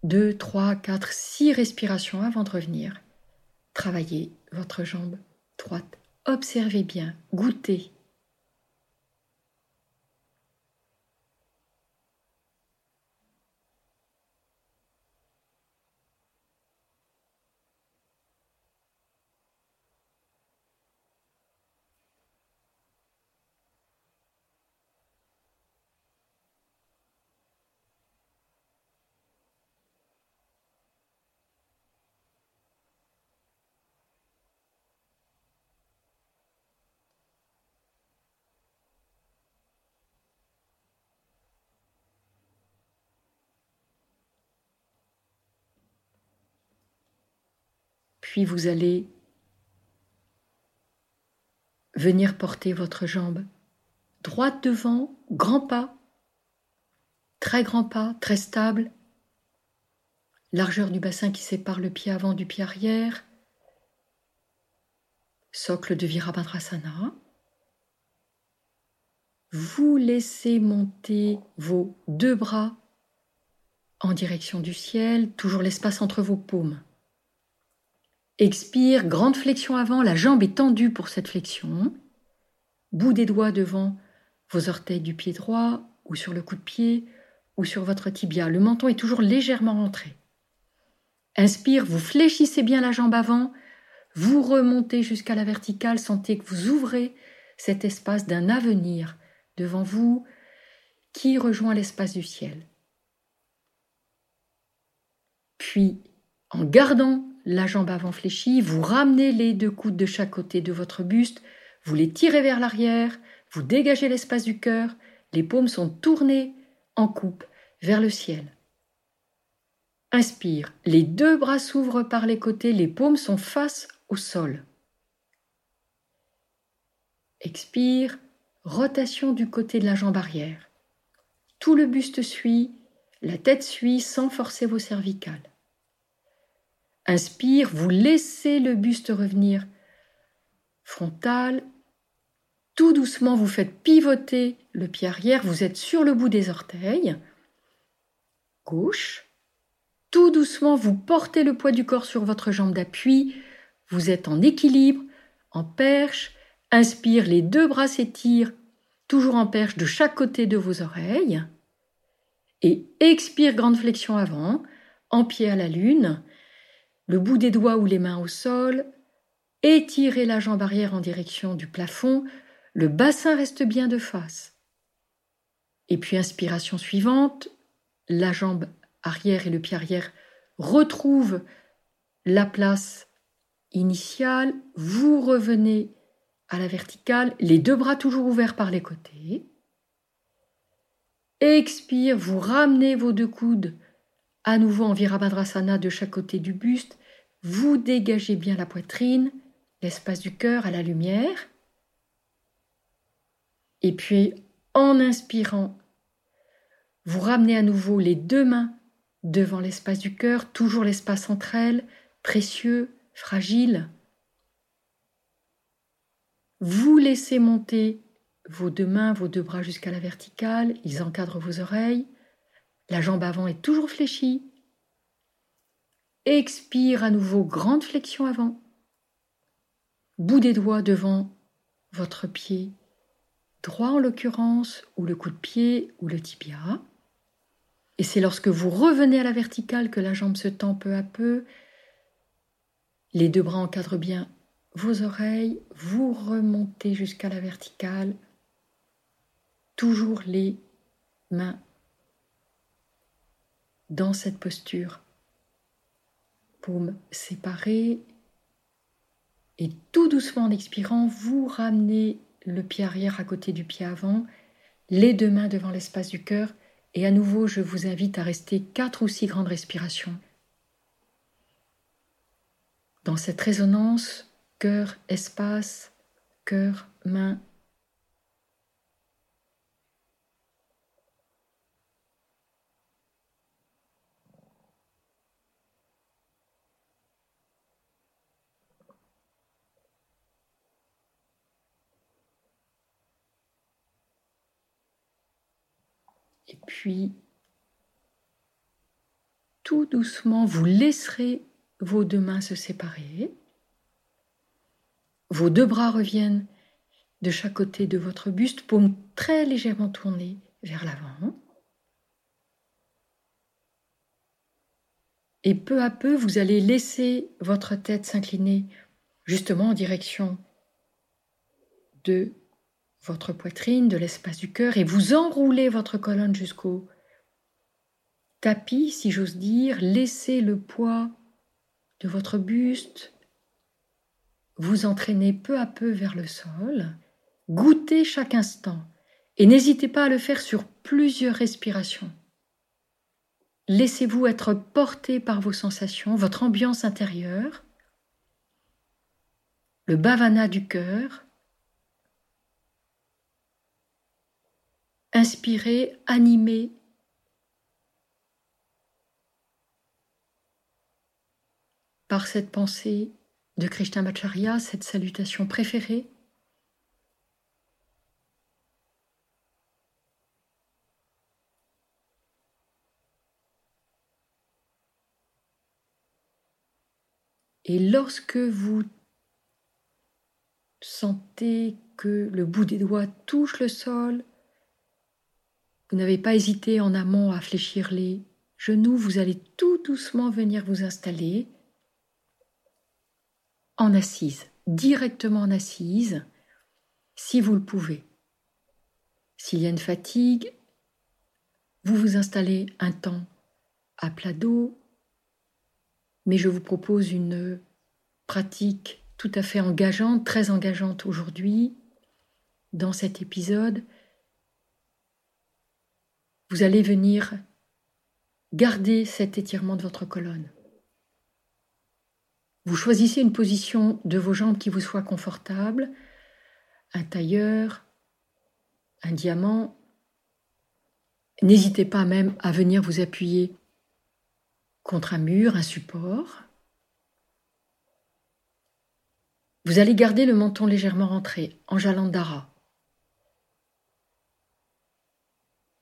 2, 3, 4, 6 respirations avant de revenir. Travaillez votre jambe droite. Observez bien, goûtez Puis vous allez venir porter votre jambe droite devant, grand pas, très grand pas, très stable, largeur du bassin qui sépare le pied avant du pied arrière, socle de Virabhadrasana. Vous laissez monter vos deux bras en direction du ciel, toujours l'espace entre vos paumes. Expire, grande flexion avant, la jambe est tendue pour cette flexion. Bout des doigts devant vos orteils du pied droit ou sur le coup de pied ou sur votre tibia. Le menton est toujours légèrement rentré. Inspire, vous fléchissez bien la jambe avant, vous remontez jusqu'à la verticale, sentez que vous ouvrez cet espace d'un avenir devant vous qui rejoint l'espace du ciel. Puis, en gardant la jambe avant fléchie, vous ramenez les deux coudes de chaque côté de votre buste, vous les tirez vers l'arrière, vous dégagez l'espace du cœur, les paumes sont tournées en coupe vers le ciel. Inspire, les deux bras s'ouvrent par les côtés, les paumes sont face au sol. Expire, rotation du côté de la jambe arrière. Tout le buste suit, la tête suit sans forcer vos cervicales. Inspire, vous laissez le buste revenir frontal. Tout doucement, vous faites pivoter le pied arrière, vous êtes sur le bout des orteils. Gauche. Tout doucement, vous portez le poids du corps sur votre jambe d'appui. Vous êtes en équilibre, en perche. Inspire, les deux bras s'étirent, toujours en perche de chaque côté de vos oreilles. Et expire, grande flexion avant, en pied à la lune le bout des doigts ou les mains au sol, étirez la jambe arrière en direction du plafond, le bassin reste bien de face. Et puis inspiration suivante, la jambe arrière et le pied arrière retrouvent la place initiale, vous revenez à la verticale, les deux bras toujours ouverts par les côtés. Expire, vous ramenez vos deux coudes à nouveau en Virabhadrasana de chaque côté du buste vous dégagez bien la poitrine, l'espace du cœur à la lumière. Et puis, en inspirant, vous ramenez à nouveau les deux mains devant l'espace du cœur, toujours l'espace entre elles, précieux, fragile. Vous laissez monter vos deux mains, vos deux bras jusqu'à la verticale, ils encadrent vos oreilles. La jambe avant est toujours fléchie, Expire à nouveau, grande flexion avant. Bout des doigts devant votre pied droit en l'occurrence, ou le coup de pied, ou le tibia. Et c'est lorsque vous revenez à la verticale que la jambe se tend peu à peu. Les deux bras encadrent bien vos oreilles, vous remontez jusqu'à la verticale. Toujours les mains dans cette posture paumes séparées. Et tout doucement en expirant, vous ramenez le pied arrière à côté du pied avant, les deux mains devant l'espace du cœur. Et à nouveau, je vous invite à rester quatre ou six grandes respirations. Dans cette résonance, cœur, espace, cœur, main, Et puis, tout doucement, vous laisserez vos deux mains se séparer. Vos deux bras reviennent de chaque côté de votre buste, paume très légèrement tournée vers l'avant. Et peu à peu, vous allez laisser votre tête s'incliner justement en direction de votre poitrine, de l'espace du cœur, et vous enroulez votre colonne jusqu'au tapis, si j'ose dire, laissez le poids de votre buste vous entraîner peu à peu vers le sol, goûtez chaque instant, et n'hésitez pas à le faire sur plusieurs respirations. Laissez-vous être porté par vos sensations, votre ambiance intérieure, le bhavana du cœur, inspiré, animé. par cette pensée de Krishnamacharya, cette salutation préférée. Et lorsque vous sentez que le bout des doigts touche le sol, vous n'avez pas hésité en amont à fléchir les genoux, vous allez tout doucement venir vous installer en assise, directement en assise, si vous le pouvez. S'il y a une fatigue, vous vous installez un temps à plat dos, mais je vous propose une pratique tout à fait engageante, très engageante aujourd'hui, dans cet épisode, vous allez venir garder cet étirement de votre colonne. Vous choisissez une position de vos jambes qui vous soit confortable, un tailleur, un diamant. N'hésitez pas même à venir vous appuyer contre un mur, un support. Vous allez garder le menton légèrement rentré, en jalandhara.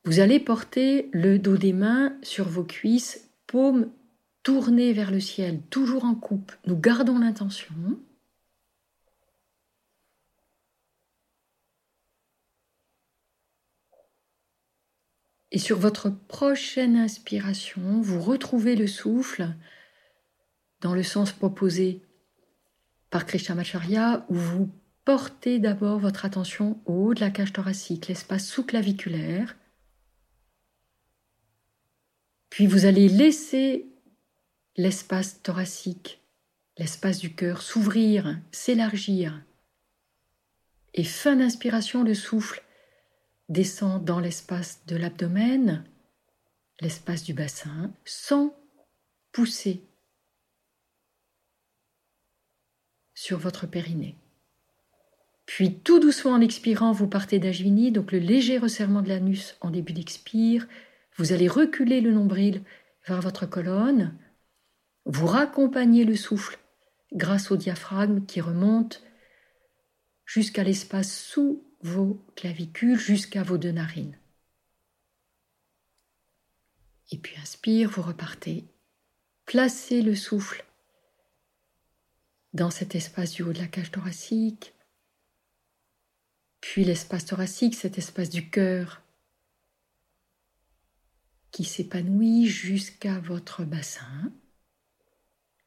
Vous allez porter le dos des mains sur vos cuisses, paumes tournées vers le ciel, toujours en coupe. Nous gardons l'intention. Et sur votre prochaine inspiration, vous retrouvez le souffle dans le sens proposé par Krishnamacharya, où vous portez d'abord votre attention au haut de la cage thoracique, l'espace sous-claviculaire, puis vous allez laisser l'espace thoracique, l'espace du cœur s'ouvrir, s'élargir. Et fin d'inspiration, le souffle descend dans l'espace de l'abdomen, l'espace du bassin, sans pousser sur votre périnée. Puis tout doucement en expirant, vous partez d'Ajvini, donc le léger resserrement de l'anus en début d'expire, vous allez reculer le nombril vers votre colonne. Vous raccompagnez le souffle grâce au diaphragme qui remonte jusqu'à l'espace sous vos clavicules, jusqu'à vos deux narines. Et puis inspire, vous repartez. Placez le souffle dans cet espace du haut de la cage thoracique, puis l'espace thoracique, cet espace du cœur qui s'épanouit jusqu'à votre bassin.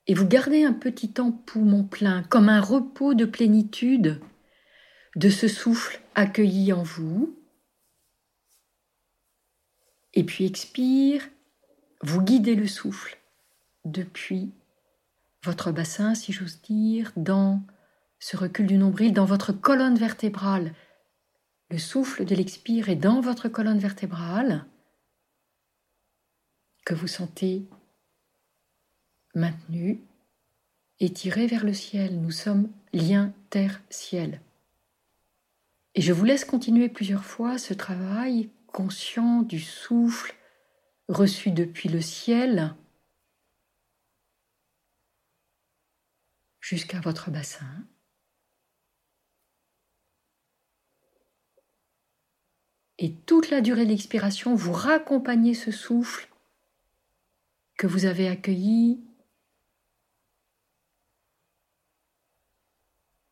Et vous gardez un petit temps poumon plein, comme un repos de plénitude de ce souffle accueilli en vous. Et puis expire, vous guidez le souffle depuis votre bassin, si j'ose dire, dans ce recul du nombril, dans votre colonne vertébrale. Le souffle de l'expire est dans votre colonne vertébrale que vous sentez maintenu, étiré vers le ciel. Nous sommes lien terre-ciel. Et je vous laisse continuer plusieurs fois ce travail conscient du souffle reçu depuis le ciel jusqu'à votre bassin. Et toute la durée de l'expiration, vous raccompagnez ce souffle que vous avez accueilli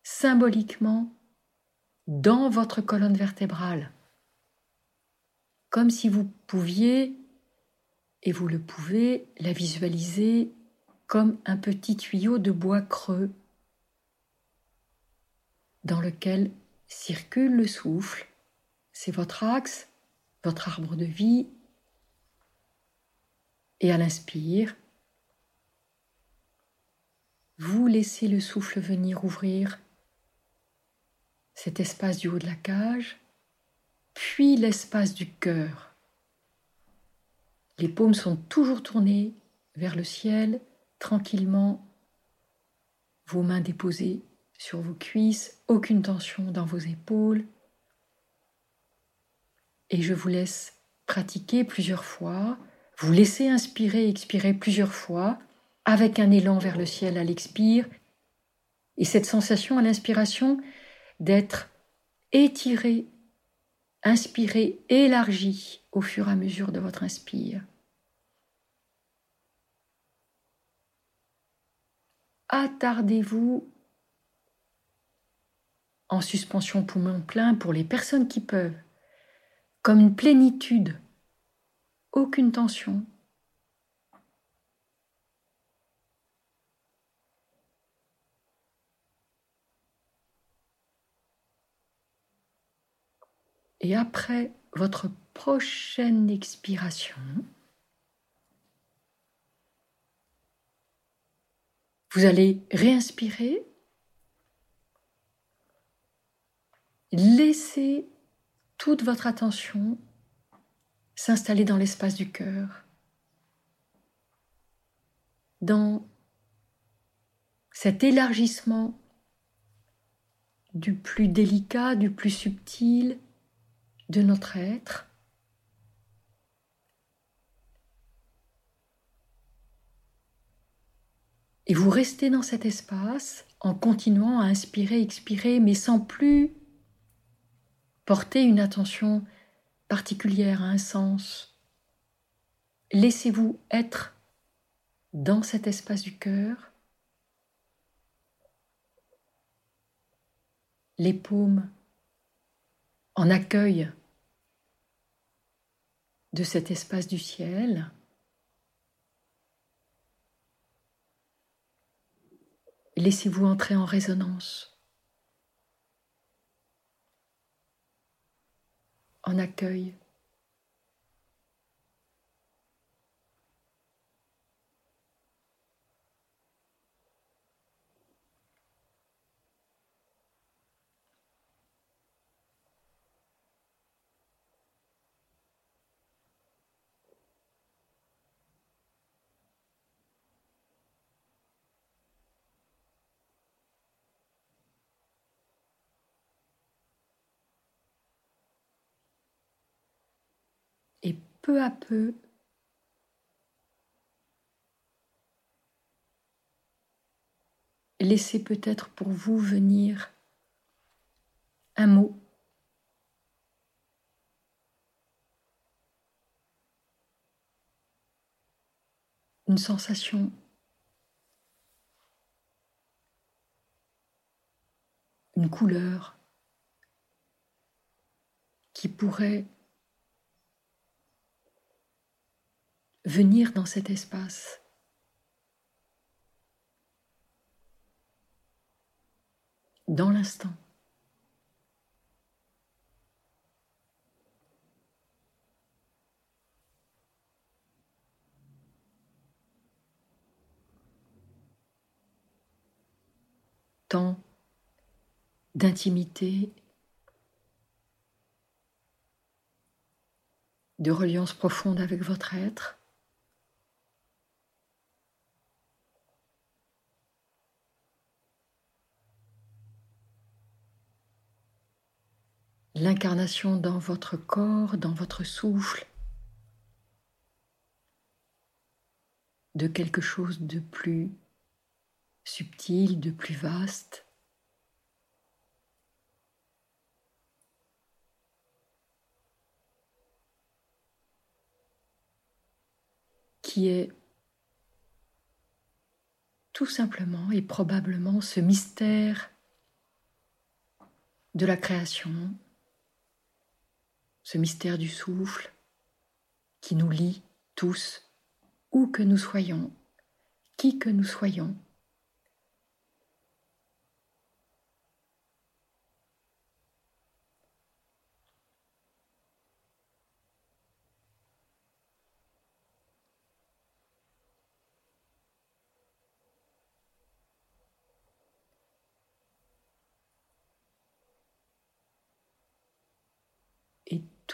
symboliquement dans votre colonne vertébrale, comme si vous pouviez, et vous le pouvez, la visualiser comme un petit tuyau de bois creux dans lequel circule le souffle. C'est votre axe, votre arbre de vie, et à l'inspire, vous laissez le souffle venir ouvrir cet espace du haut de la cage, puis l'espace du cœur. Les paumes sont toujours tournées vers le ciel, tranquillement, vos mains déposées sur vos cuisses, aucune tension dans vos épaules. Et je vous laisse pratiquer plusieurs fois vous laissez inspirer expirer plusieurs fois, avec un élan vers le ciel à l'expire, et cette sensation à l'inspiration d'être étiré, inspiré, élargi au fur et à mesure de votre inspire. Attardez-vous en suspension poumon plein pour les personnes qui peuvent, comme une plénitude aucune tension. Et après votre prochaine expiration, vous allez réinspirer, laissez toute votre attention s'installer dans l'espace du cœur, dans cet élargissement du plus délicat, du plus subtil de notre être. Et vous restez dans cet espace en continuant à inspirer, expirer, mais sans plus porter une attention particulière à un sens. Laissez-vous être dans cet espace du cœur, les paumes en accueil de cet espace du ciel. Laissez-vous entrer en résonance, en accueil. Et peu à peu, laissez peut-être pour vous venir un mot. Une sensation. Une couleur qui pourrait venir dans cet espace. Dans l'instant. Temps d'intimité, de reliance profonde avec votre être. L'incarnation dans votre corps, dans votre souffle, de quelque chose de plus subtil, de plus vaste. qui est tout simplement et probablement ce mystère de la création, ce mystère du souffle qui nous lie tous, où que nous soyons, qui que nous soyons.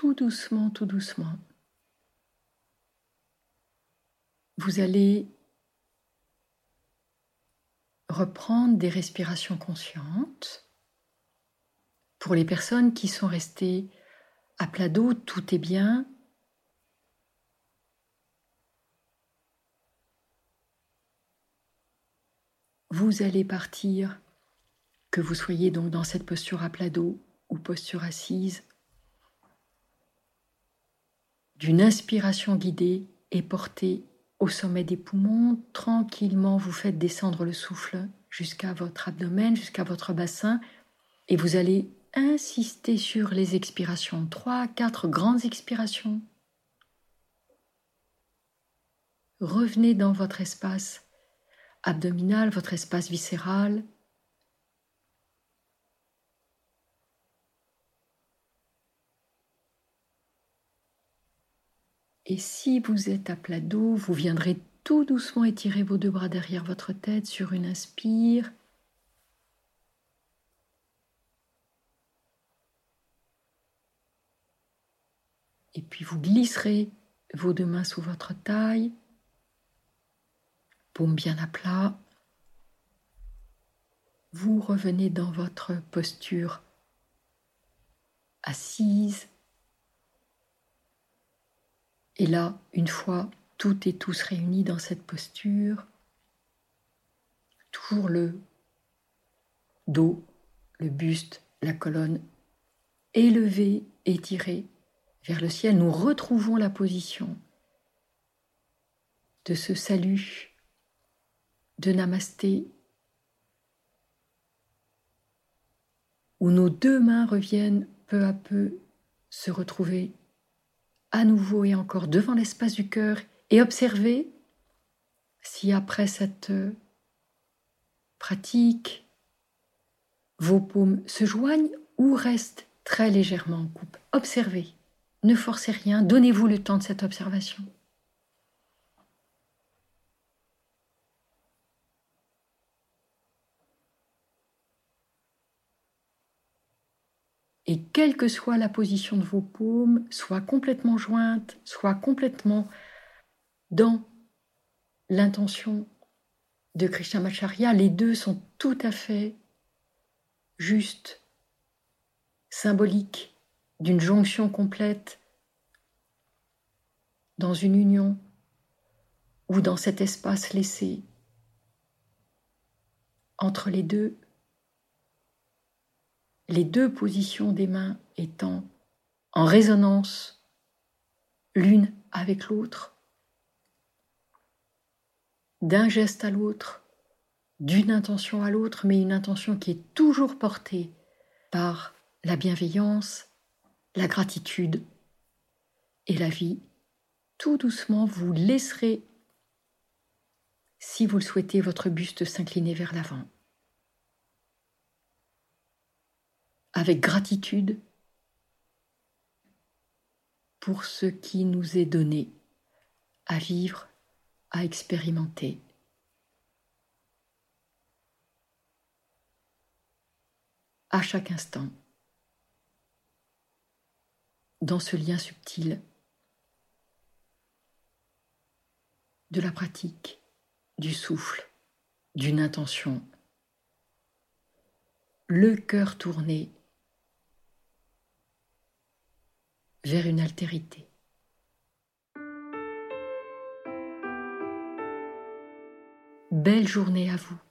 Tout doucement, tout doucement, vous allez reprendre des respirations conscientes. Pour les personnes qui sont restées à plat d'eau, tout est bien. Vous allez partir, que vous soyez donc dans cette posture à plat d'eau ou posture assise d'une inspiration guidée et portée au sommet des poumons. Tranquillement, vous faites descendre le souffle jusqu'à votre abdomen, jusqu'à votre bassin, et vous allez insister sur les expirations. Trois, quatre grandes expirations. Revenez dans votre espace abdominal, votre espace viscéral, Et si vous êtes à plat dos, vous viendrez tout doucement étirer vos deux bras derrière votre tête sur une inspire. Et puis vous glisserez vos deux mains sous votre taille, paume bien à plat. Vous revenez dans votre posture assise. Et là, une fois toutes et tous réunis dans cette posture, toujours le dos, le buste, la colonne élevé, étiré vers le ciel, nous retrouvons la position de ce salut, de Namasté, où nos deux mains reviennent peu à peu se retrouver à nouveau et encore devant l'espace du cœur et observer si après cette pratique, vos paumes se joignent ou restent très légèrement en coupe. Observez, ne forcez rien, donnez-vous le temps de cette observation. Et quelle que soit la position de vos paumes, soit complètement jointes, soit complètement dans l'intention de Krishnamacharya, les deux sont tout à fait justes, symboliques d'une jonction complète dans une union ou dans cet espace laissé entre les deux, les deux positions des mains étant en résonance l'une avec l'autre, d'un geste à l'autre, d'une intention à l'autre, mais une intention qui est toujours portée par la bienveillance, la gratitude et la vie. Tout doucement, vous laisserez, si vous le souhaitez, votre buste s'incliner vers l'avant. Avec gratitude pour ce qui nous est donné à vivre à expérimenter. À chaque instant, dans ce lien subtil de la pratique, du souffle, d'une intention, le cœur tourné vers une altérité. Belle journée à vous.